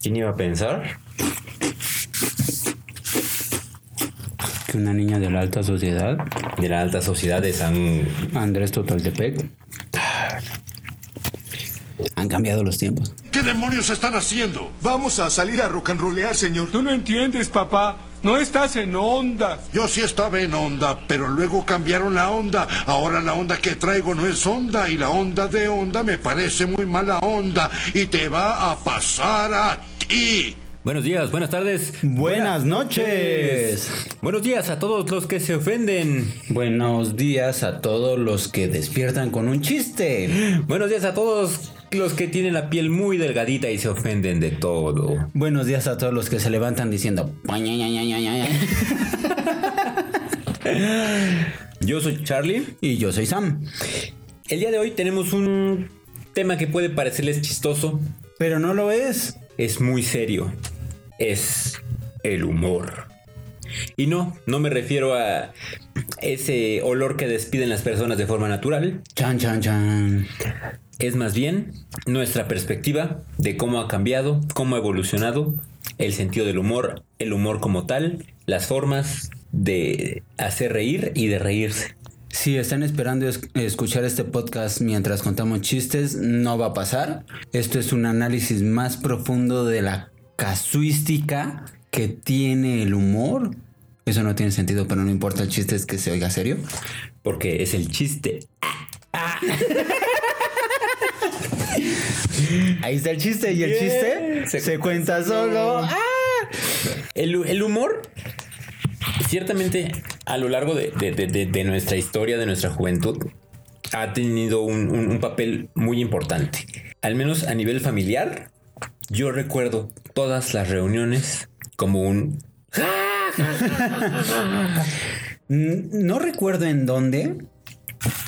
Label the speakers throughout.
Speaker 1: ¿Quién iba a pensar?
Speaker 2: Que una niña de la alta sociedad,
Speaker 1: De la alta sociedad de San...
Speaker 2: Andrés Totoltepec, han cambiado los tiempos.
Speaker 3: ¿Qué demonios están haciendo?
Speaker 4: Vamos a salir a rock and rollear, señor.
Speaker 5: Tú no entiendes, papá. No estás en onda.
Speaker 3: Yo sí estaba en onda, pero luego cambiaron la onda. Ahora la onda que traigo no es onda y la onda de onda me parece muy mala onda y te va a pasar a
Speaker 1: Buenos días, buenas tardes.
Speaker 2: Buenas noches.
Speaker 1: Buenos días a todos los que se ofenden.
Speaker 2: Buenos días a todos los que despiertan con un chiste.
Speaker 1: Buenos días a todos los que tienen la piel muy delgadita y se ofenden de todo.
Speaker 2: Buenos días a todos los que se levantan diciendo.
Speaker 1: Yo soy Charlie.
Speaker 2: Y yo soy Sam.
Speaker 1: El día de hoy tenemos un tema que puede parecerles chistoso.
Speaker 2: Pero no lo es.
Speaker 1: Es muy serio. Es el humor. Y no, no me refiero a ese olor que despiden las personas de forma natural.
Speaker 2: Chan, chan, chan.
Speaker 1: Es más bien nuestra perspectiva de cómo ha cambiado, cómo ha evolucionado el sentido del humor, el humor como tal, las formas de hacer reír y de reírse.
Speaker 2: Si están esperando es- escuchar este podcast mientras contamos chistes, no va a pasar. Esto es un análisis más profundo de la casuística que tiene el humor. Eso no tiene sentido, pero no importa, el chiste es que se oiga serio.
Speaker 1: Porque es el chiste.
Speaker 2: Ahí está el chiste y el chiste
Speaker 1: Se
Speaker 2: se, cuenta solo.
Speaker 1: El, el humor, ciertamente, a lo largo de, de- de- nuestra historia, de nuestra juventud, ha tenido un, un- un papel muy importante. Al menos a nivel familiar, yo recuerdo todas las reuniones como un...
Speaker 2: No recuerdo en dónde.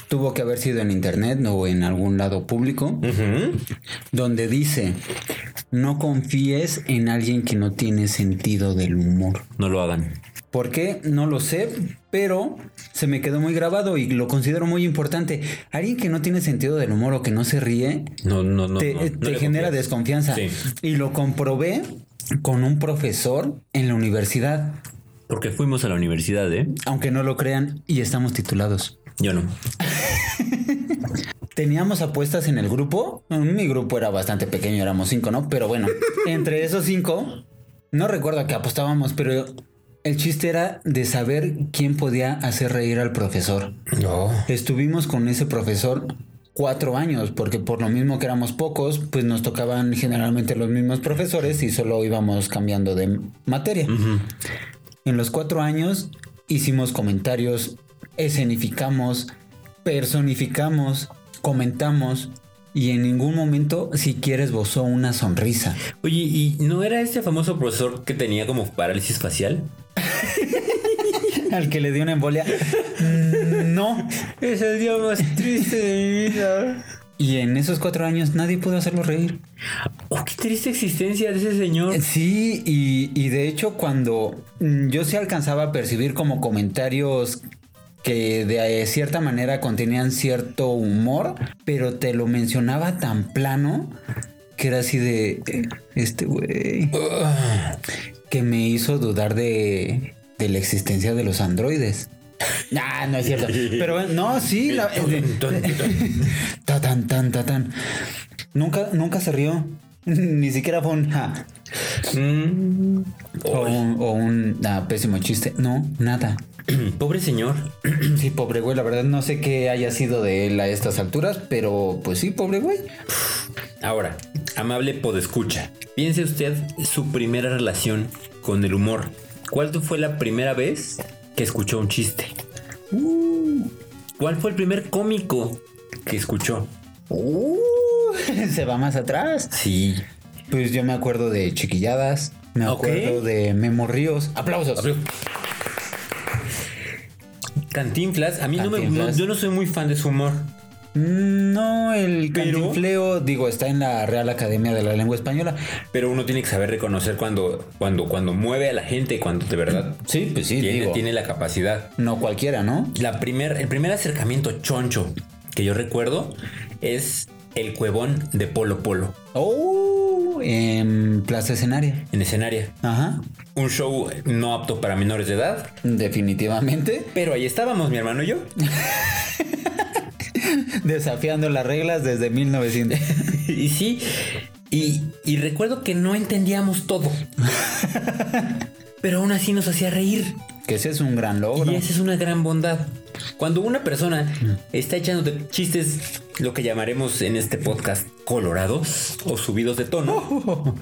Speaker 2: Tuvo que haber sido en internet o en algún lado público. Donde dice, no confíes en alguien que no tiene sentido del humor.
Speaker 1: No lo hagan.
Speaker 2: ¿Por qué? No lo sé, pero se me quedó muy grabado y lo considero muy importante. Alguien que no tiene sentido del humor o que no se ríe,
Speaker 1: No, no, no.
Speaker 2: te,
Speaker 1: no,
Speaker 2: eh,
Speaker 1: no
Speaker 2: te
Speaker 1: le
Speaker 2: genera desconfianza.
Speaker 1: Sí.
Speaker 2: Y lo comprobé con un profesor en la universidad,
Speaker 1: Porque fuimos a la universidad, ¿eh?
Speaker 2: aunque no lo crean, y estamos titulados.
Speaker 1: Yo no.
Speaker 2: Teníamos apuestas en el grupo. Mi grupo era bastante pequeño, éramos cinco, ¿no? Pero bueno, entre esos cinco, no recuerdo a qué apostábamos, pero el chiste era de saber quién podía hacer reír al profesor.
Speaker 1: No.
Speaker 2: Estuvimos con ese profesor cuatro años, porque por lo mismo que éramos pocos, pues nos tocaban generalmente los mismos profesores y solo íbamos cambiando de materia. En los cuatro años hicimos comentarios, escenificamos, personificamos, comentamos y en ningún momento siquiera esbozó una sonrisa.
Speaker 1: Oye, ¿y no era este famoso profesor que tenía como parálisis facial?
Speaker 2: Al que le dio una embolia. Mm, no.
Speaker 1: Es el día más triste de mi vida.
Speaker 2: Y en esos cuatro años nadie pudo hacerlo reír.
Speaker 1: Oh, qué triste existencia de ese señor.
Speaker 2: Sí, y, y de hecho cuando yo sí alcanzaba a percibir como comentarios que de eh, cierta manera contenían cierto humor, pero te lo mencionaba tan plano que era así de eh, este güey que me hizo dudar de, de la existencia de los androides. Ah, no es cierto. Pero bueno, no, sí. La, ta tan, tan, ta tan. Nunca, nunca se rió. Ni siquiera fue un ja.
Speaker 1: Mm.
Speaker 2: O
Speaker 1: Ay,
Speaker 2: un, o un ah, pésimo chiste. No, nada.
Speaker 1: Pobre señor.
Speaker 2: Sí, pobre güey. La verdad no sé qué haya sido de él a estas alturas, pero pues sí, pobre güey.
Speaker 1: Ahora, amable podescucha, piense usted su primera relación con el humor. ¿Cuál fue la primera vez que escuchó un chiste?
Speaker 2: Uh.
Speaker 1: ¿Cuál fue el primer cómico que escuchó?
Speaker 2: Uh, se va más atrás.
Speaker 1: Sí.
Speaker 2: Pues yo me acuerdo de chiquilladas. Me acuerdo de Memo Ríos. Aplausos.
Speaker 1: Cantinflas, a mí no me no- yo no soy muy fan de su humor.
Speaker 2: Mm, No, el
Speaker 1: Pero-
Speaker 2: cantinfleo, digo, está en la Real Academia de la Lengua Española.
Speaker 1: Pero uno tiene que saber reconocer cuando, cuando, cuando mueve a la gente, cuando de verdad
Speaker 2: Sí, pues sí,
Speaker 1: tiene,
Speaker 2: digo.
Speaker 1: tiene la capacidad.
Speaker 2: No cualquiera, ¿no?
Speaker 1: La primer, el primer acercamiento choncho que yo recuerdo es el cuevón de Polo Polo.
Speaker 2: Oh, en Plaza Escenaria.
Speaker 1: En escenario.
Speaker 2: Ajá.
Speaker 1: Un show no apto para menores de edad.
Speaker 2: Definitivamente.
Speaker 1: Pero ahí estábamos, mi hermano y yo.
Speaker 2: Desafiando las reglas desde 1900.
Speaker 1: y sí. Y, y recuerdo que no entendíamos todo. Pero aún así nos hacía reír.
Speaker 2: Que ese es un gran logro.
Speaker 1: Y esa es una gran bondad. Cuando una persona está echándote chistes, lo que llamaremos en este podcast colorados o subidos de tono,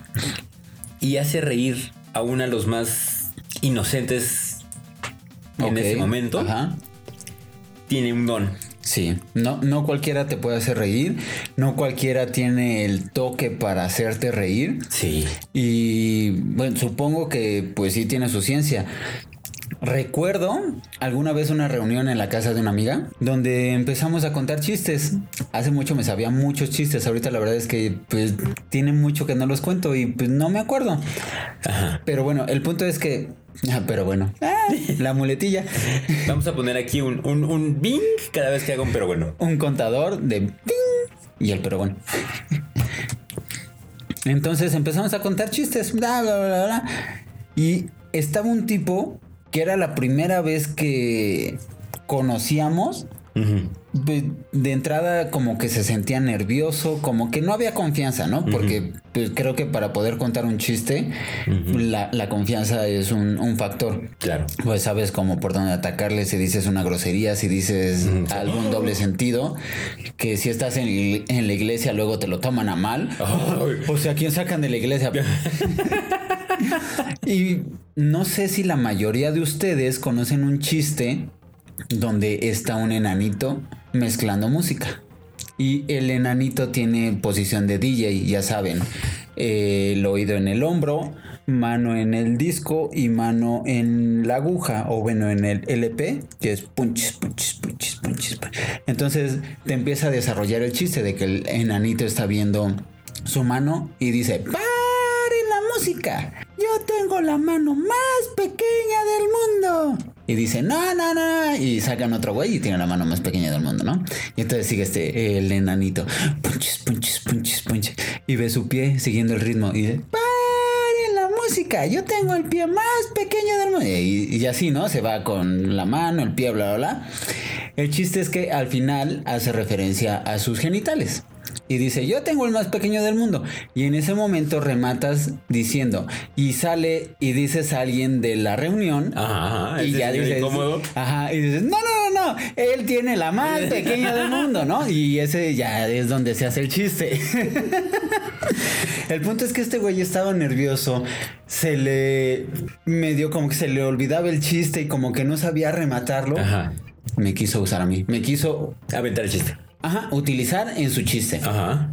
Speaker 1: y hace reír a uno de los más inocentes en ese momento,
Speaker 2: Ajá.
Speaker 1: tiene un don.
Speaker 2: Sí, no, no cualquiera te puede hacer reír, no cualquiera tiene el toque para hacerte reír.
Speaker 1: Sí.
Speaker 2: Y bueno, supongo que pues sí tiene su ciencia. Recuerdo alguna vez una reunión en la casa de una amiga donde empezamos a contar chistes. Hace mucho me sabía muchos chistes, ahorita la verdad es que pues tiene mucho que no los cuento y pues no me acuerdo.
Speaker 1: Ajá.
Speaker 2: Pero bueno, el punto es que... Ah, pero bueno, ah, la muletilla.
Speaker 1: Vamos a poner aquí un, un, un bing cada vez que haga un pero bueno.
Speaker 2: un contador de ping y el pero bueno. Entonces empezamos a contar chistes, bla, bla, bla, bla. Y estaba un tipo que era la primera vez que conocíamos. Pues, De entrada como que se sentía nervioso, como que no había confianza, ¿no? Porque pues, creo que para poder contar un chiste, la, la confianza es un, un factor.
Speaker 1: Claro.
Speaker 2: Pues sabes cómo por dónde atacarle, si dices una grosería, si dices algún doble sentido, que si estás en, en la iglesia luego te lo toman a mal. O sea, ¿quién sacan de la iglesia? y no sé si la mayoría de ustedes conocen un chiste donde está un enanito mezclando música. Y el enanito tiene posición de DJ, ya saben. eh, el oído en el hombro, mano en el disco y mano en la aguja, o bueno, en el LP, que es punches, punches, punches. Entonces te empieza a desarrollar el chiste de que el enanito está viendo su mano y dice, ¡Paren la música! Yo tengo la mano más pequeña del mundo. Y dice, no, no, no. Y sacan otro güey y tiene la mano más pequeña del mundo, ¿no? Y entonces sigue este, el enanito. Punches, punches, punches, punches. Y ve su pie siguiendo el ritmo. Y dice, paren la música. Yo tengo el pie más pequeño del mundo. Y, y así, ¿no? Se va con la mano, el pie, bla, bla, bla. El chiste es que al final hace referencia a sus genitales. Y dice, yo tengo el más pequeño del mundo. Y en ese momento rematas diciendo, y sale y dices a alguien de la reunión.
Speaker 1: Ajá, ajá.
Speaker 2: y ya dices,
Speaker 1: incómodo.
Speaker 2: ajá, y dices, no, no, no, no, él tiene la más pequeña del mundo, ¿no? Y ese ya es donde se hace el chiste. el punto es que este güey estaba nervioso, se le medio como que se le olvidaba el chiste y como que no sabía rematarlo.
Speaker 1: Ajá.
Speaker 2: Me quiso usar a mí, me quiso,
Speaker 1: Aventar el chiste.
Speaker 2: Ajá, utilizar en su chiste.
Speaker 1: Ajá.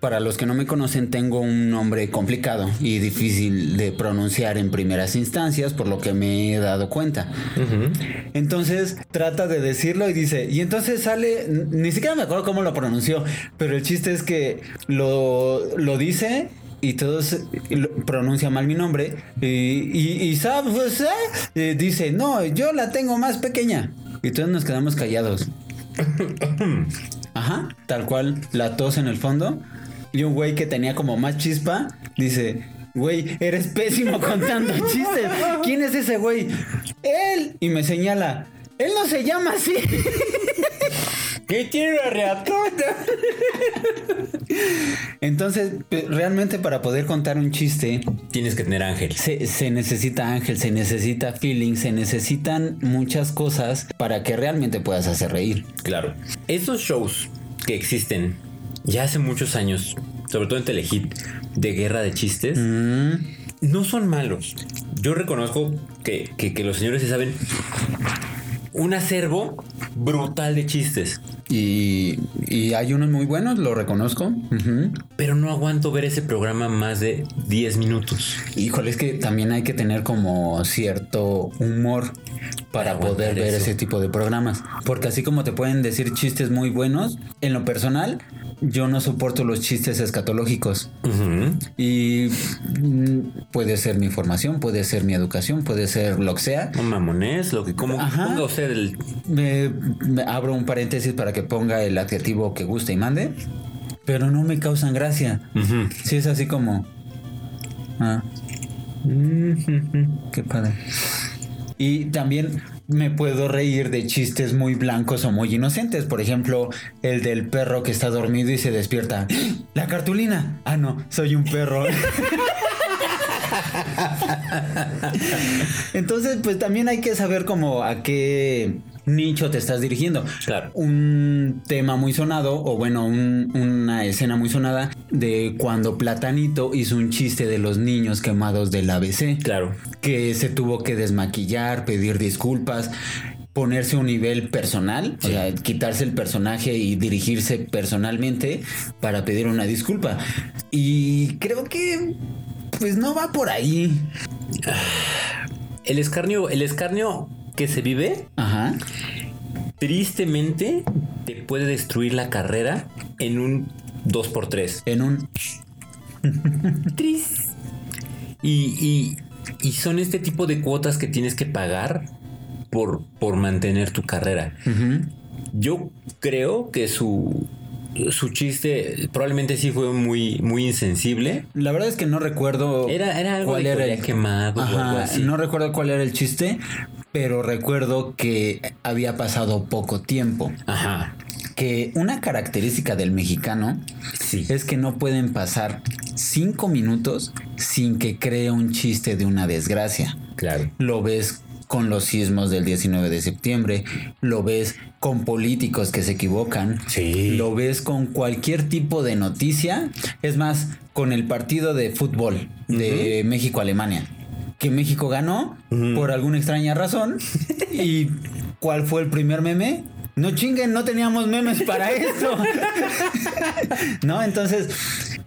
Speaker 2: Para los que no me conocen, tengo un nombre complicado y difícil de pronunciar en primeras instancias, por lo que me he dado cuenta. Entonces trata de decirlo y dice, y entonces sale, ni siquiera me acuerdo cómo lo pronunció, pero el chiste es que lo, lo dice. Y todos eh, lo- pronuncia mal mi nombre. Y, y, y sabe, pues, eh, eh, dice, no, yo la tengo más pequeña. Y todos nos quedamos callados. Ajá, tal cual, la tos en el fondo. Y un güey que tenía como más chispa dice, güey, eres pésimo contando chistes. ¿Quién es ese güey? Él. Y me señala, él no se llama así.
Speaker 1: ¿Qué tiene reatona?
Speaker 2: Entonces, realmente para poder contar un chiste,
Speaker 1: Tienes que tener ángel.
Speaker 2: se, se necesita ángel, se necesita feeling, se necesitan muchas cosas para que realmente puedas hacer reír.
Speaker 1: Claro. Esos shows que existen ya hace muchos años, sobre todo en Telehit, de guerra de chistes, no son malos. Yo reconozco que, que- que los señores se saben un acervo brutal de chistes.
Speaker 2: Y, y hay unos muy buenos, lo reconozco.
Speaker 1: Pero no aguanto ver ese programa más de 10 minutos.
Speaker 2: Híjole, es que también hay que tener como cierto humor para
Speaker 1: Aguantar
Speaker 2: poder ver
Speaker 1: eso.
Speaker 2: ese tipo de programas. Porque así como te pueden decir chistes muy buenos, en lo personal, yo no soporto los chistes escatológicos. Y mm, puede ser mi formación, puede ser mi educación, puede ser lo que sea.
Speaker 1: No mamones, lo que como
Speaker 2: Ajá.
Speaker 1: usted el
Speaker 2: Me, me abro un paréntesis para que ponga el adjetivo que guste y mande, pero no me causan gracia.
Speaker 1: Ujú.
Speaker 2: Si es así como, Ah. Qué padre. Y también me puedo reír de chistes muy blancos o muy inocentes. Por ejemplo, el del perro que está dormido y se despierta. La cartulina. Ah, no, soy un perro. Entonces, pues también hay que saber como a qué nicho te estás dirigiendo.
Speaker 1: Claro.
Speaker 2: Un tema muy sonado, o bueno, un- una escena muy sonada de cuando Platanito hizo un chiste de los niños quemados del ABC.
Speaker 1: Claro.
Speaker 2: Que se tuvo que desmaquillar, pedir disculpas. Ponerse a un nivel personal, o sea, quitarse el personaje y dirigirse personalmente para pedir una disculpa. Y creo que, pues no va por ahí.
Speaker 1: El escarnio, el escarnio que se vive,
Speaker 2: Ajá.
Speaker 1: tristemente, te puede destruir la carrera en un 2x3.
Speaker 2: En un
Speaker 1: Tris. Y, y- y son este tipo de cuotas que tienes que pagar por, por mantener tu carrera. Yo creo que su, su chiste probablemente sí fue muy, muy insensible.
Speaker 2: La verdad es que no recuerdo
Speaker 1: Era- era algo de collar quemado o algo
Speaker 2: Ajá,
Speaker 1: así.
Speaker 2: No recuerdo cuál era el chiste, pero recuerdo que había pasado poco tiempo.
Speaker 1: Ajá.
Speaker 2: Que una característica del mexicano
Speaker 1: Sí.
Speaker 2: es que no pueden pasar cinco minutos sin que cree un chiste de una desgracia.
Speaker 1: Claro.
Speaker 2: Lo ves con los sismos del 19 de septiembre, lo ves con políticos que se equivocan,
Speaker 1: Sí.
Speaker 2: lo ves con cualquier tipo de noticia, es más, con el partido de fútbol de México-Alemania, que México ganó por alguna extraña razón, y ¿cuál fue el primer meme? No chinguen, no teníamos memes para esto. ¿No? Entonces,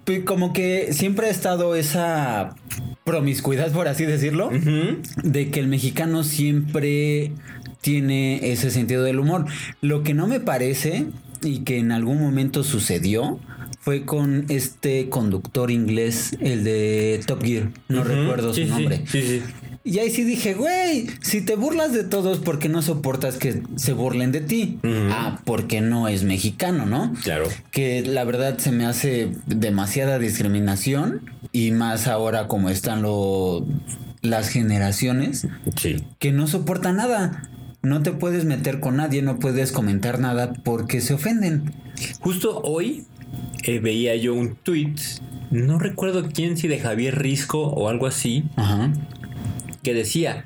Speaker 2: pues, como que siempre ha estado esa promiscuidad, por así decirlo, de que el mexicano siempre tiene ese sentido del humor. Lo que no me parece y que en algún momento sucedió fue con este conductor inglés, el de Top Gear, no recuerdo
Speaker 1: Sí,
Speaker 2: su nombre.
Speaker 1: Sí, sí.
Speaker 2: Y ahí sí dije, güey, si te burlas de todos, ¿por qué no soportas que se burlen de ti? Ah, porque no es mexicano, ¿no?
Speaker 1: Claro.
Speaker 2: Que la verdad se me hace demasiada discriminación y más ahora como están lo, las generaciones
Speaker 1: Sí.
Speaker 2: que no soportan nada. No te puedes meter con nadie, no puedes comentar nada porque se ofenden.
Speaker 1: Justo hoy eh, veía yo un tweet, no recuerdo quién, si de Javier Risco o algo así,
Speaker 2: Ajá.
Speaker 1: que decía,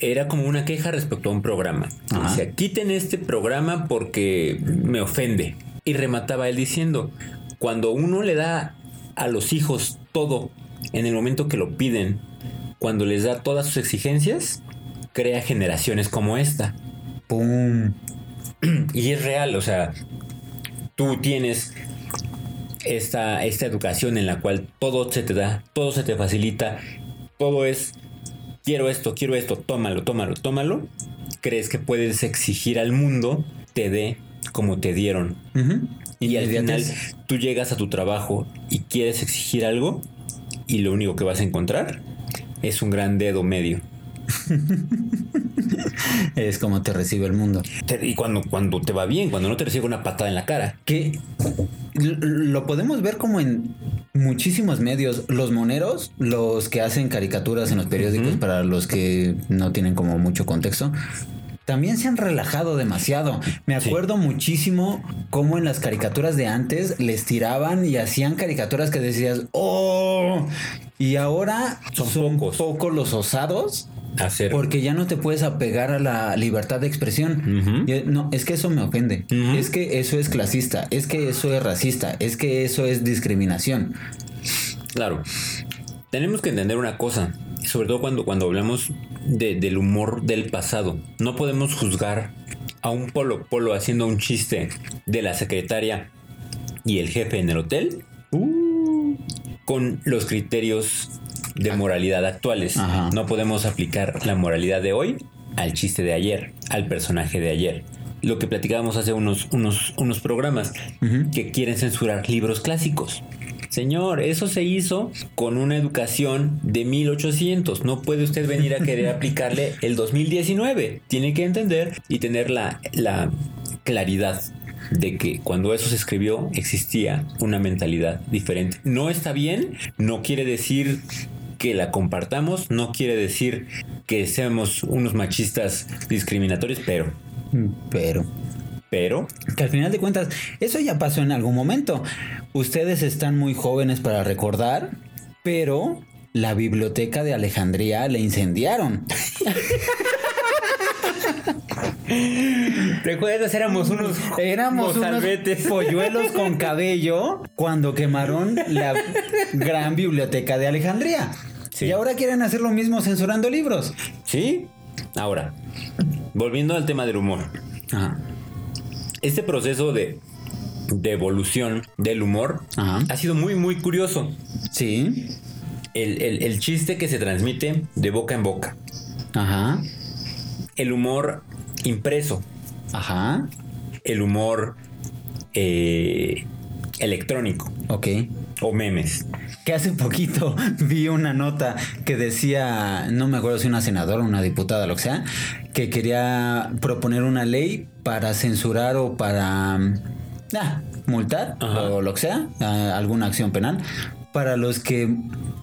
Speaker 1: era como una queja respecto a un programa.
Speaker 2: Ajá.
Speaker 1: Decía, quiten este programa porque me ofende. Y remataba él diciendo, cuando uno le da a los hijos todo en el momento que lo piden, cuando les da todas sus exigencias, crea generaciones como esta.
Speaker 2: Pum.
Speaker 1: Y es real, o sea, tú tienes esta, esta educación en la cual todo se te da, todo se te facilita, todo es, quiero esto, quiero esto, tómalo, tómalo, tómalo. Crees que puedes exigir al mundo te dé como te dieron. Y al final tú llegas a tu trabajo y quieres exigir algo y lo único que vas a encontrar es un gran dedo medio.
Speaker 2: Es como te recibe el mundo.
Speaker 1: Y cuando, cuando te va bien, cuando no te recibe una patada en la cara.
Speaker 2: que lo podemos ver como en muchísimos medios. Los moneros, los que hacen caricaturas en los periódicos para los que no tienen como mucho contexto. También se han relajado demasiado. Me acuerdo muchísimo cómo en las caricaturas de antes les tiraban y hacían caricaturas que decías, ¡oh! Y ahora
Speaker 1: Son
Speaker 2: son,
Speaker 1: pocos.
Speaker 2: pocos los osados
Speaker 1: Hacer.
Speaker 2: porque ya no te puedes apegar a la libertad de expresión. No, es que eso me ofende. Es que eso es clasista. Es que eso es racista. Es que eso es discriminación.
Speaker 1: Claro. Tenemos que entender una cosa, sobre todo cuando, cuando hablamos de- del humor del pasado. No podemos juzgar a un polo polo haciendo un chiste de la secretaria y el jefe en el hotel uh, con los criterios de moralidad actuales.
Speaker 2: Ajá.
Speaker 1: No podemos aplicar la moralidad de hoy al chiste de ayer, al personaje de ayer. Lo que platicábamos hace unos, unos, unos programas que quieren censurar libros clásicos. Señor, eso se hizo con una educación de 1800. No puede usted venir a querer aplicarle el 2019. Tiene que entender y tener la, la claridad de que cuando eso se escribió existía una mentalidad diferente. No está bien, no quiere decir que la compartamos no quiere decir que seamos unos machistas discriminatorios, pero,
Speaker 2: Pero
Speaker 1: pero,
Speaker 2: que al final de cuentas, eso ya pasó en algún momento. Ustedes están muy jóvenes para recordar, pero la biblioteca de Alejandría la incendiaron.
Speaker 1: ¿recuerdas? Éramos unos,
Speaker 2: Éramos unos
Speaker 1: mozalbetes.
Speaker 2: polluelos con cabello cuando quemaron la gran biblioteca de Alejandría.
Speaker 1: Sí.
Speaker 2: Y ahora quieren hacer lo mismo censurando libros.
Speaker 1: ¿Sí? Ahora, volviendo al tema del humor.
Speaker 2: Ajá.
Speaker 1: Este proceso de, de evolución del humor
Speaker 2: Ajá.
Speaker 1: ha sido muy, muy curioso.
Speaker 2: Sí.
Speaker 1: El, el- el chiste que se transmite de boca en boca.
Speaker 2: Ajá.
Speaker 1: El humor impreso.
Speaker 2: Ajá.
Speaker 1: El humor eh, electrónico.
Speaker 2: Ok.
Speaker 1: O memes.
Speaker 2: Que hace poquito vi una nota que decía, no me acuerdo si una senadora, una diputada, lo que sea, que quería proponer una ley para censurar o para mm, ah, multar
Speaker 1: Ajá.
Speaker 2: o lo que sea, alguna acción penal, para los que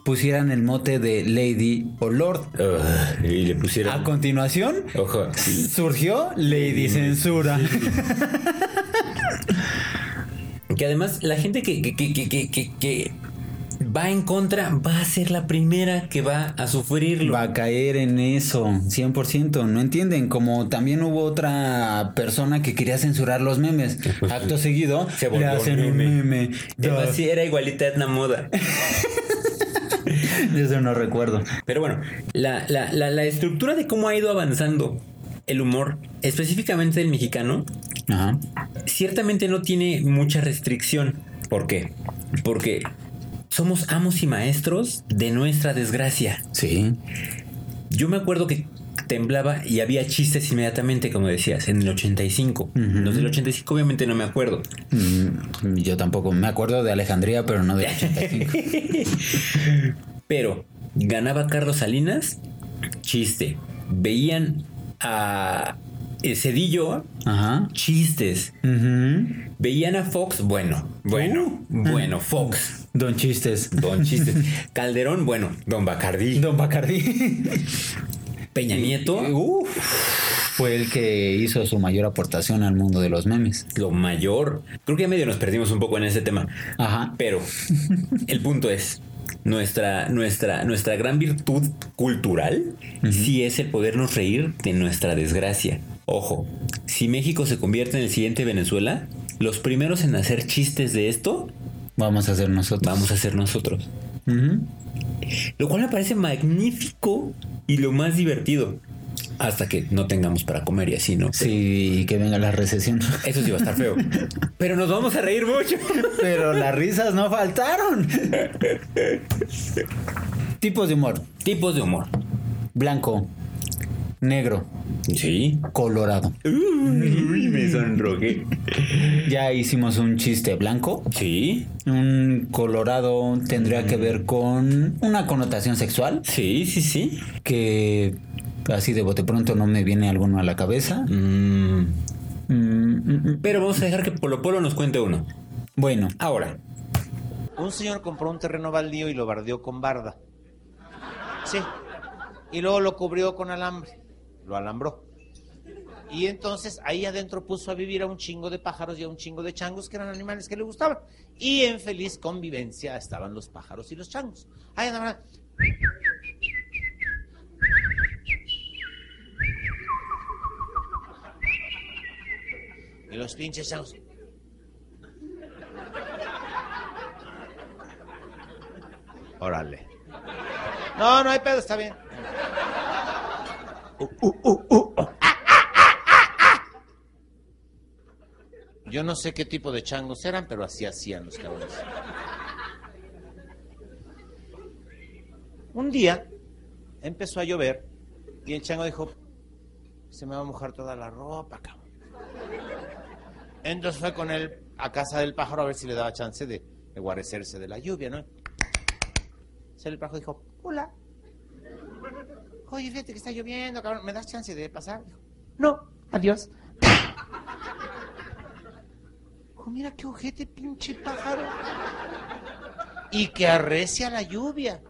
Speaker 2: pusieran el mote de Lady o Lord.
Speaker 1: Y le pusieron.
Speaker 2: A continuación
Speaker 1: Ojo.
Speaker 2: surgió Lady Censura.
Speaker 1: Que además la gente que, que- que- que va en contra va a ser la primera que va a sufrirlo.
Speaker 2: Va a caer en eso, 100%. No entienden, como también hubo otra persona que quería censurar los memes. Acto seguido,
Speaker 1: Se
Speaker 2: le hacen un
Speaker 1: meme.
Speaker 2: meme.
Speaker 1: Además,
Speaker 2: Duh.
Speaker 1: sí, era igualita Edna Moda.
Speaker 2: Eso no recuerdo.
Speaker 1: Pero bueno, la, la, la, la estructura de cómo ha ido avanzando el humor, específicamente el mexicano,
Speaker 2: Ajá.
Speaker 1: ciertamente no tiene mucha restricción. ¿Por qué? Porque somos amos y maestros de nuestra desgracia.
Speaker 2: Sí.
Speaker 1: Yo me acuerdo que temblaba y había chistes inmediatamente, como decías, en el 85. Los del 85 obviamente no me acuerdo.
Speaker 2: Mm, yo tampoco. Me acuerdo de Alejandría, pero no de 85.
Speaker 1: Pero ganaba Carlos Salinas, chiste. Veían a eh, Cedillo,
Speaker 2: Ajá.
Speaker 1: chistes.
Speaker 2: Ujú.
Speaker 1: Veían a Fox, bueno, bueno,
Speaker 2: Uh.
Speaker 1: bueno, Fox.
Speaker 2: Don Chistes.
Speaker 1: Don Chistes. Calderón, bueno, Don Bacardí.
Speaker 2: Don Bacardí.
Speaker 1: Peña Nieto,
Speaker 2: fue el que hizo su mayor aportación al mundo de los memes.
Speaker 1: lo mayor. Creo que ya medio nos perdimos un poco en ese tema.
Speaker 2: Ajá.
Speaker 1: Pero el punto es, nuestra, nuestra, nuestra gran virtud cultural sí es el podernos reír de nuestra desgracia. Ojo, si México se convierte en el siguiente Venezuela, los primeros en hacer chistes de esto
Speaker 2: Vamos a hacer nosotros.
Speaker 1: vamos a ser nosotros. Lo cual me parece magnífico y lo más divertido. Hasta que no tengamos para comer y así, ¿no?
Speaker 2: Sí, que venga la recesión.
Speaker 1: Eso sí va a estar feo. Pero nos vamos a reír mucho.
Speaker 2: Pero las risas no faltaron. Tipos de humor.
Speaker 1: Tipos de humor.
Speaker 2: Blanco, negro,
Speaker 1: Sí.
Speaker 2: colorado.
Speaker 1: Uy, me sonrojé.
Speaker 2: Ya hicimos un chiste blanco.
Speaker 1: Sí.
Speaker 2: Un colorado tendría que ver con una connotación sexual
Speaker 1: Sí, sí, sí.
Speaker 2: que así de bote pronto no me viene alguno a la cabeza.
Speaker 1: Mm,
Speaker 2: Mm, mm,
Speaker 1: pero vamos a dejar que Polo Polo nos cuente uno.
Speaker 2: Bueno,
Speaker 1: Ahora.
Speaker 6: Un señor compró un terreno baldío y lo bardeó con barda. Sí. Y luego lo cubrió con alambre. Lo alambró. Y entonces ahí adentro puso a vivir a un chingo de pájaros y a un chingo de changos que eran animales que le gustaban. Y en feliz convivencia estaban los pájaros y los changos. Ahí. Y los pinches changos. Órale. No, no hay pedo, está bien. Yo no sé qué tipo de changos eran, pero así hacían los cabrones. Un día empezó a llover y el chango dijo, se me va a mojar toda la ropa, cabrón. Entonces fue con él a casa del pájaro a ver si le daba chance de, guarecerse de la lluvia, ¿no? Se el pájaro dijo, hola. Oye, fíjate que está lloviendo, cabrón. ¿Me das chance de pasar? No, adiós. Dijo, mira qué ojete, pinche pájaro. Y que arrecia la lluvia.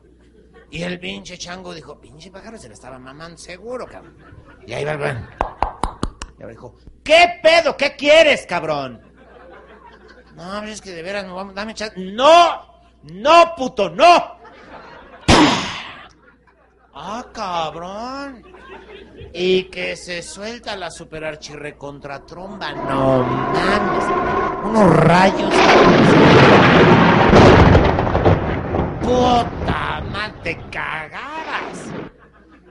Speaker 6: Y el pinche chango dijo, pinche pájaro se le estaba mamando seguro, cabrón. Y ahí va el güey. Y ahora dijo, ¿qué pedo? ¿Qué quieres, cabrón? No, es que de veras, no, vamos, dame chance. ¡No! ¡No, puto, no! ¡Ah, cabrón! Y que se suelta la super archirrecontra tromba. No mames. Unos rayos. Puta madre, te cagabas.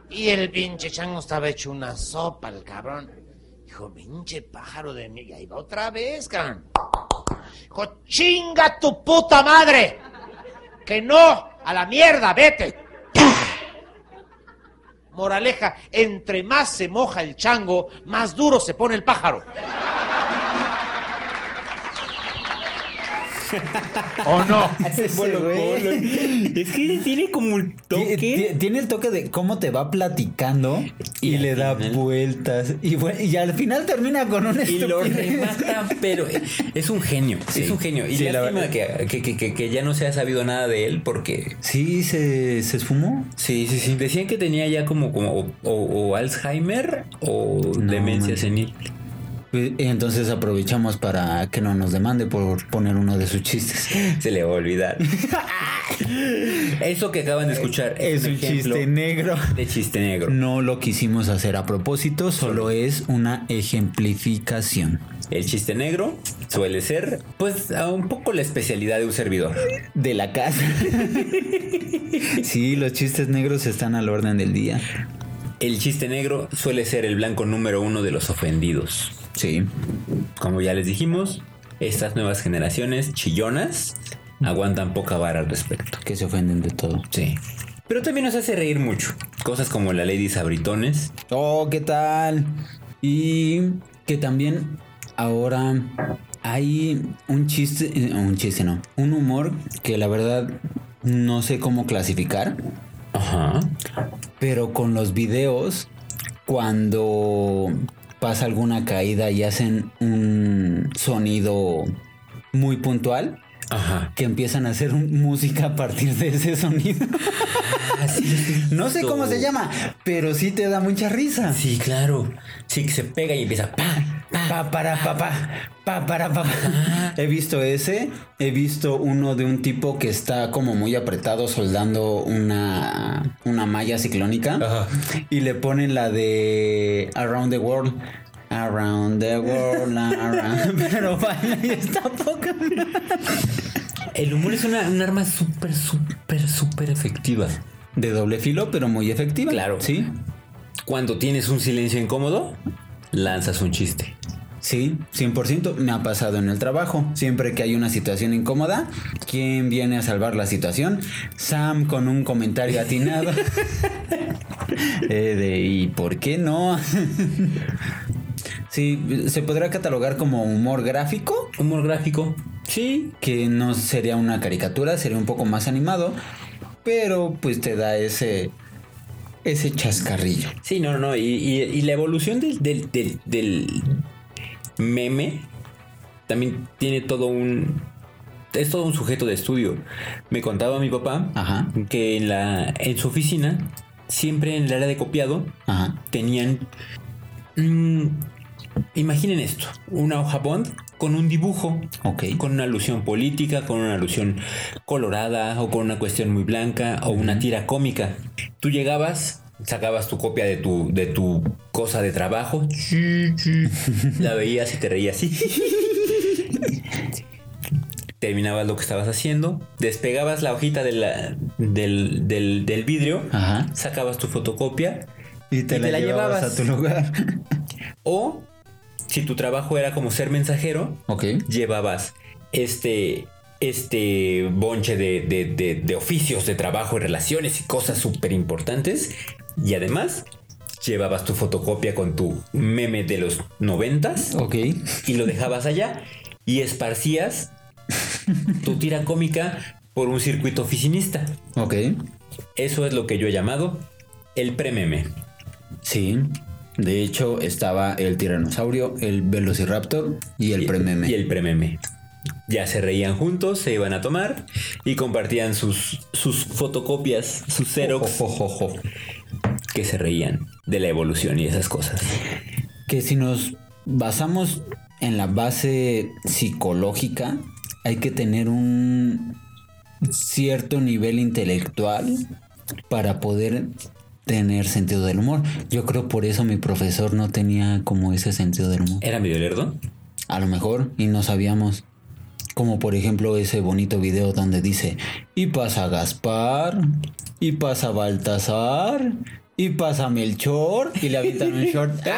Speaker 6: Y el pinche chango estaba hecho una sopa, el cabrón. Dijo, pinche pájaro de mí. Y ahí va otra vez, cabrón. Dijo, chinga tu puta madre. Que no, a la mierda, vete. Moraleja, entre más se moja el chango, más duro se pone el pájaro. ¿O no?
Speaker 1: Polo, polo. Es que tiene como
Speaker 2: Ti-
Speaker 1: toque.
Speaker 2: ti- Tiene el toque de cómo te va platicando y, le da
Speaker 1: final-
Speaker 2: vueltas. Y, y al final termina con un
Speaker 1: Y lo remata, pero es un genio,
Speaker 2: Sí.
Speaker 1: es un genio. Y
Speaker 2: Sí, la
Speaker 1: lástima
Speaker 2: verdad.
Speaker 1: que, que, que- que- que ya no se ha sabido nada de él porque...
Speaker 2: Sí, se, se esfumó.
Speaker 1: Sí, sí, sí. Decían que tenía ya como, como o, o- o Alzheimer o
Speaker 2: No,
Speaker 1: demencia
Speaker 2: man.
Speaker 1: senil.
Speaker 2: Y entonces aprovechamos para que no nos demande por poner uno de sus chistes.
Speaker 1: Se le va a olvidar. Eso que acaban de escuchar
Speaker 2: Es un
Speaker 1: ejemplo
Speaker 2: chiste negro.
Speaker 1: de chiste negro.
Speaker 2: No lo quisimos hacer a propósito, solo es una ejemplificación
Speaker 1: El chiste negro suele ser, pues, un poco la especialidad de un servidor.
Speaker 2: de la casa. Sí, los chistes negros están al orden del día.
Speaker 1: El chiste negro suele ser el blanco número uno de los ofendidos.
Speaker 2: Sí.
Speaker 1: Como ya les dijimos, estas nuevas generaciones chillonas aguantan poca vara al respecto.
Speaker 2: Que se ofenden de todo.
Speaker 1: Sí. Pero también nos hace reír mucho. Cosas como la Lady Sabritones.
Speaker 2: Oh, ¿qué tal? Y que también ahora hay un chiste, eh, un chiste no, un humor que la verdad no sé cómo clasificar,
Speaker 1: Ajá.
Speaker 2: pero con los videos cuando pasa alguna caída y hacen un sonido muy puntual
Speaker 1: Ajá.
Speaker 2: que empiezan a hacer música a partir de ese sonido. no sé cómo se llama, pero sí te da mucha risa.
Speaker 1: Sí, claro. Sí, que se pega y empieza. Pa, pa.
Speaker 2: Pa, para, pa, pa, pa, para, pa, pa. He visto ese. He visto uno de un tipo que está como muy apretado soldando una, una malla ciclónica.
Speaker 1: Ajá.
Speaker 2: Y le ponen la de Around the World. Around the World, around. Pero baila y está poca.
Speaker 1: El humor es una, un arma súper, súper, súper efectiva.
Speaker 2: De doble filo, pero muy efectiva.
Speaker 1: Claro.
Speaker 2: Sí.
Speaker 1: Cuando tienes un silencio incómodo, lanzas un chiste.
Speaker 2: Sí, 100% me ha pasado en el trabajo. Siempre que hay una situación incómoda, ¿quién viene a salvar la situación? Sam con un comentario atinado. Eh, de, ¿Y por qué no? sí, se podrá catalogar como humor gráfico,
Speaker 1: Humor gráfico. Sí.
Speaker 2: que no sería una caricatura, sería un poco más animado, pero pues te da ese, ese chascarrillo.
Speaker 1: Sí, no, no. Y, y- y la evolución del, del, del- del meme también tiene todo un. Es todo un sujeto de estudio. Me contaba mi papá
Speaker 2: Ajá.
Speaker 1: que en la. en su oficina, siempre en el área de copiado,
Speaker 2: Ajá.
Speaker 1: tenían. mm, imaginen esto: una hoja bond con un dibujo. Con una alusión política, con una alusión colorada, o con una cuestión muy blanca, o una tira cómica. Tú llegabas, sacabas tu copia de tu, de tu cosa de trabajo, la veías y te reías así. Terminabas lo que estabas haciendo, despegabas la hojita de la- del, del- del vidrio,
Speaker 2: Ajá.
Speaker 1: sacabas tu fotocopia
Speaker 2: Y te, la, llevabas a tu lugar.
Speaker 1: o si tu trabajo era como ser mensajero, llevabas este, este bonche de, de- de- de oficios de trabajo y relaciones y cosas súper importantes. Y además llevabas tu fotocopia con tu meme de los noventas
Speaker 2: Ok.
Speaker 1: y lo dejabas allá y esparcías tu tira cómica por un circuito oficinista.
Speaker 2: Ok.
Speaker 1: Eso es lo que yo he llamado el prememe.
Speaker 2: Sí. De hecho, estaba el tiranosaurio, el velociraptor y el prememe.
Speaker 1: Y el prememe. Ya se reían juntos, se iban a tomar y compartían sus, sus fotocopias, sus xerox, que se reían de la evolución y esas cosas.
Speaker 2: Que si nos basamos en la base psicológica, hay que tener un cierto nivel intelectual para poder tener sentido del humor. Yo creo por eso mi profesor no tenía como ese sentido del humor.
Speaker 1: ¿Era medio lerdo?
Speaker 2: A lo mejor, y no sabíamos. Como por ejemplo ese bonito video donde dice, y pasa Gaspar, y pasa Baltasar, y pasa Melchor, y le avientan un short.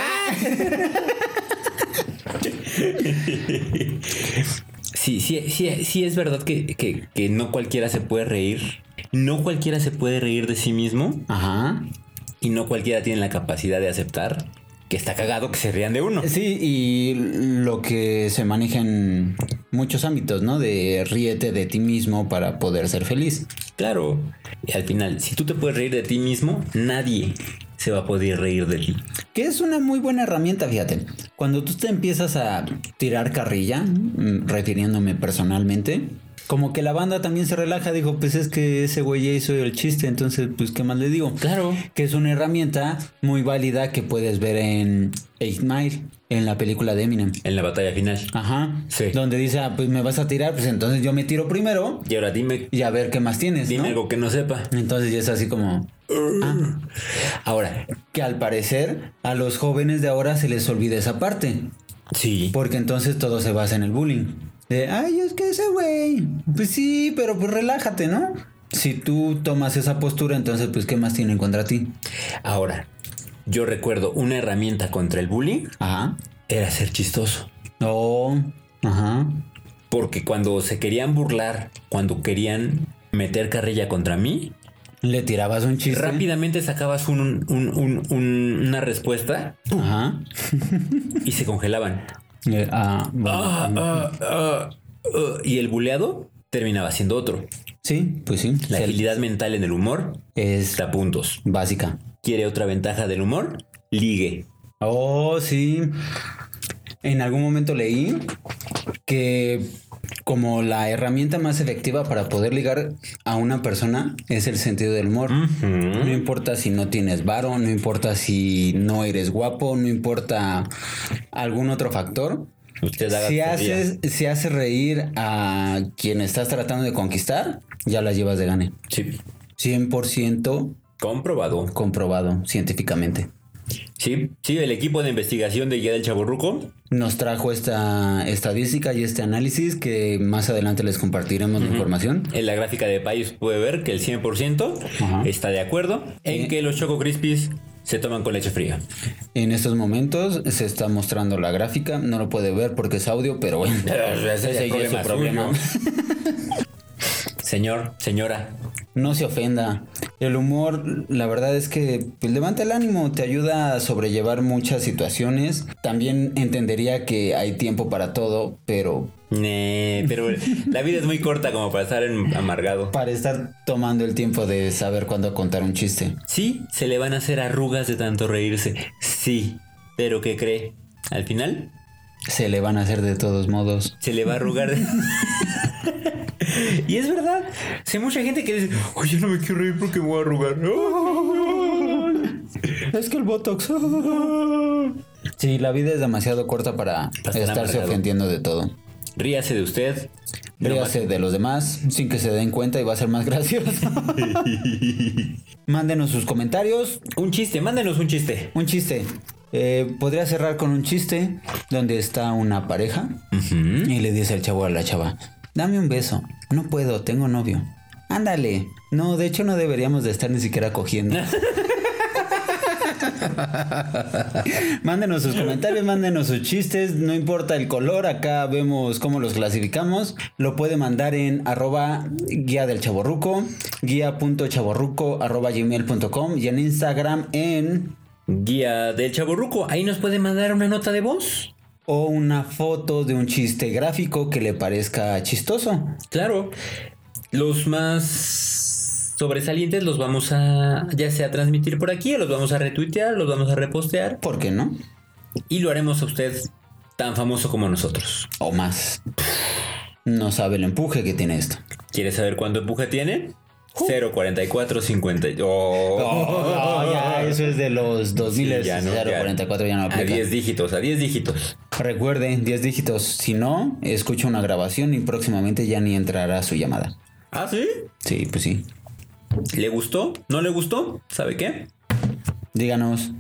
Speaker 1: Sí, sí, sí, sí es verdad que, que- que no cualquiera se puede reír. No cualquiera se puede reír de sí mismo
Speaker 2: Ajá.
Speaker 1: y no cualquiera tiene la capacidad de aceptar que está cagado que se rían de uno.
Speaker 2: Sí, y lo que se maneja en muchos ámbitos, ¿no? De ríete de ti mismo para poder ser feliz.
Speaker 1: Claro. Y al final, si tú te puedes reír de ti mismo, nadie se va a poder reír de ti.
Speaker 2: Que es una muy buena herramienta, fíjate. Cuando tú te empiezas a tirar carrilla, mm, refiriéndome personalmente, como que la banda también se relaja, dijo, pues es que ese güey ya hizo el chiste, entonces, pues, ¿qué más le digo?
Speaker 1: Claro.
Speaker 2: Que es una herramienta muy válida que puedes ver en Eight Mile, en la película de Eminem.
Speaker 1: En la batalla final.
Speaker 2: Ajá.
Speaker 1: Sí.
Speaker 2: Donde dice, ah, pues me vas a tirar, pues entonces yo me tiro primero
Speaker 1: Y ahora dime,
Speaker 2: y a ver qué más tienes,
Speaker 1: dime
Speaker 2: ¿no?
Speaker 1: algo que no sepa.
Speaker 2: Entonces ya es así como... ah. Ahora, que al parecer a los jóvenes de ahora se les olvida esa parte.
Speaker 1: Sí.
Speaker 2: Porque entonces todo se basa en el bullying. De, ay, es que ese güey. Pues sí, pero pues relájate, ¿no? Si tú tomas esa postura, entonces pues ¿qué más tienen contra ti?
Speaker 1: Ahora, yo recuerdo una herramienta contra el bullying
Speaker 2: Ajá.
Speaker 1: era ser chistoso.
Speaker 2: Oh, ajá.
Speaker 1: Porque cuando se querían burlar, cuando querían meter carrilla contra mí,
Speaker 2: Le tirabas un chiste.
Speaker 1: rápidamente sacabas un- un- un- un- una respuesta
Speaker 2: Ajá.
Speaker 1: y se congelaban.
Speaker 2: Eh, ah, bueno,
Speaker 1: Ah, ah, ah, y el buleado terminaba siendo otro.
Speaker 2: sí, pues sí.
Speaker 1: La
Speaker 2: Se-
Speaker 1: agilidad mental en el humor
Speaker 2: es
Speaker 1: da puntos.
Speaker 2: básica.
Speaker 1: ¿Quiere otra ventaja del humor? Ligue.
Speaker 2: Oh, sí. En algún momento leí que como la herramienta más efectiva para poder ligar a una persona es el sentido del humor. No importa si no tienes varo, no importa si no eres guapo, no importa algún otro factor.
Speaker 1: Usted
Speaker 2: Si haces, si haces reír a quien estás tratando de conquistar, ya la llevas de gane.
Speaker 1: Sí.
Speaker 2: 100%
Speaker 1: Comprobado.
Speaker 2: comprobado científicamente.
Speaker 1: Sí, sí, el equipo de investigación de Guía del Chaborruco
Speaker 2: Nos trajo esta estadística y este análisis que más adelante les compartiremos la información.
Speaker 1: En la gráfica de país puede ver que el 100%
Speaker 2: Ajá.
Speaker 1: está de acuerdo en
Speaker 2: Sí.
Speaker 1: que los Choco Crispies se toman con leche fría.
Speaker 2: En estos momentos se está mostrando la gráfica, no lo puede ver porque es audio, pero bueno, ese es su problema.
Speaker 1: Señor, señora,
Speaker 2: No se ofenda. El humor, la verdad es que pues, levanta el ánimo, te ayuda a sobrellevar muchas situaciones. También entendería que hay tiempo para todo, pero
Speaker 1: Nee, pero la vida es muy corta como para estar en- amargado.
Speaker 2: para estar tomando el tiempo de saber cuándo contar un chiste.
Speaker 1: Sí, se le van a hacer arrugas de tanto reírse. Sí, pero ¿qué cree? Al final
Speaker 2: Se le van a hacer de todos modos.
Speaker 1: se le va a arrugar. de- y es verdad. Si hay mucha gente que dice, oye, no me quiero reír porque me voy a arrugar.
Speaker 2: Es que el Botox. Sí, la vida es demasiado corta para
Speaker 1: estar
Speaker 2: estarse
Speaker 1: amargado.
Speaker 2: ofendiendo de todo.
Speaker 1: Ríase de usted. No
Speaker 2: Ríase de los demás sin que se den cuenta y va a ser más gracioso. Mándenos sus comentarios.
Speaker 1: Un chiste, mándenos un chiste.
Speaker 2: Un chiste. Eh, podría cerrar con un chiste donde está una pareja y le dice el chavo a la chava, dame un beso. No puedo, tengo novio. Ándale. No, de hecho no deberíamos de estar ni siquiera cogiendo. mándenos sus comentarios, mándenos sus chistes, no importa el color, acá vemos cómo los clasificamos. Lo puede mandar en arroba guía del chaborruco, guía.chaborruco arroba gmail.com y en Instagram en
Speaker 1: Guía del Chaborruco. Ahí nos puede mandar una nota de voz.
Speaker 2: O una foto de un chiste gráfico que le parezca chistoso.
Speaker 1: Claro. Los más sobresalientes los vamos a ya sea transmitir por aquí o los vamos a retuitear, los vamos a repostear
Speaker 2: ¿Por qué no?
Speaker 1: y lo haremos a usted tan famoso como nosotros.
Speaker 2: O más. No sabe el empuje que tiene esto.
Speaker 1: ¿Quieres saber cuánto empuje tiene? 044 50. Oh.
Speaker 2: Oh, ya, eso es de los 2000
Speaker 1: Sí, ya no, ya.
Speaker 2: 044 ya no
Speaker 1: A
Speaker 2: aplica.
Speaker 1: 10 dígitos, a 10 dígitos.
Speaker 2: Recuerde, 10 dígitos. Si no, escucha una grabación y próximamente ya ni entrará su llamada.
Speaker 1: ¿Ah, sí?
Speaker 2: Sí, pues sí.
Speaker 1: ¿Le gustó? ¿No le gustó? ¿Sabe qué?
Speaker 2: Díganos.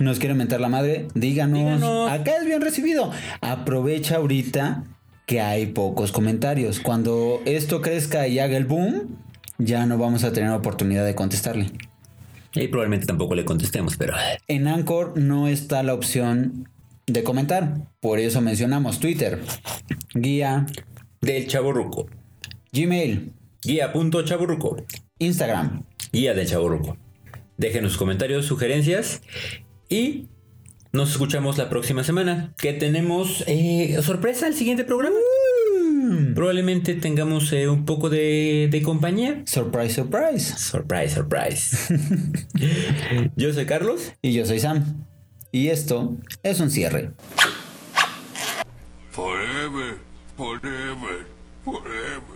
Speaker 2: ¿Nos quiere mentar la madre? Díganos.
Speaker 1: Díganos.
Speaker 2: Acá es bien recibido. Aprovecha ahorita que hay pocos comentarios. Cuando esto crezca y haga el boom, ya no vamos a tener oportunidad de contestarle.
Speaker 1: Y probablemente tampoco le contestemos, pero.
Speaker 2: En Anchor no está la opción de comentar. Por eso mencionamos Twitter, guía,
Speaker 1: Del chaburruco.
Speaker 2: Gmail,
Speaker 1: Guía.chaburruco.
Speaker 2: Instagram.
Speaker 1: Guía del chaburruco. Déjenos sus comentarios, sugerencias y nos escuchamos la próxima semana. Que tenemos eh, sorpresa el siguiente programa. Probablemente tengamos eh, un poco de, de compañía.
Speaker 2: Surprise, surprise.
Speaker 1: Surprise, surprise. Yo soy Carlos.
Speaker 2: Y yo soy Sam. Y esto es un cierre.
Speaker 3: Forever, forever, forever.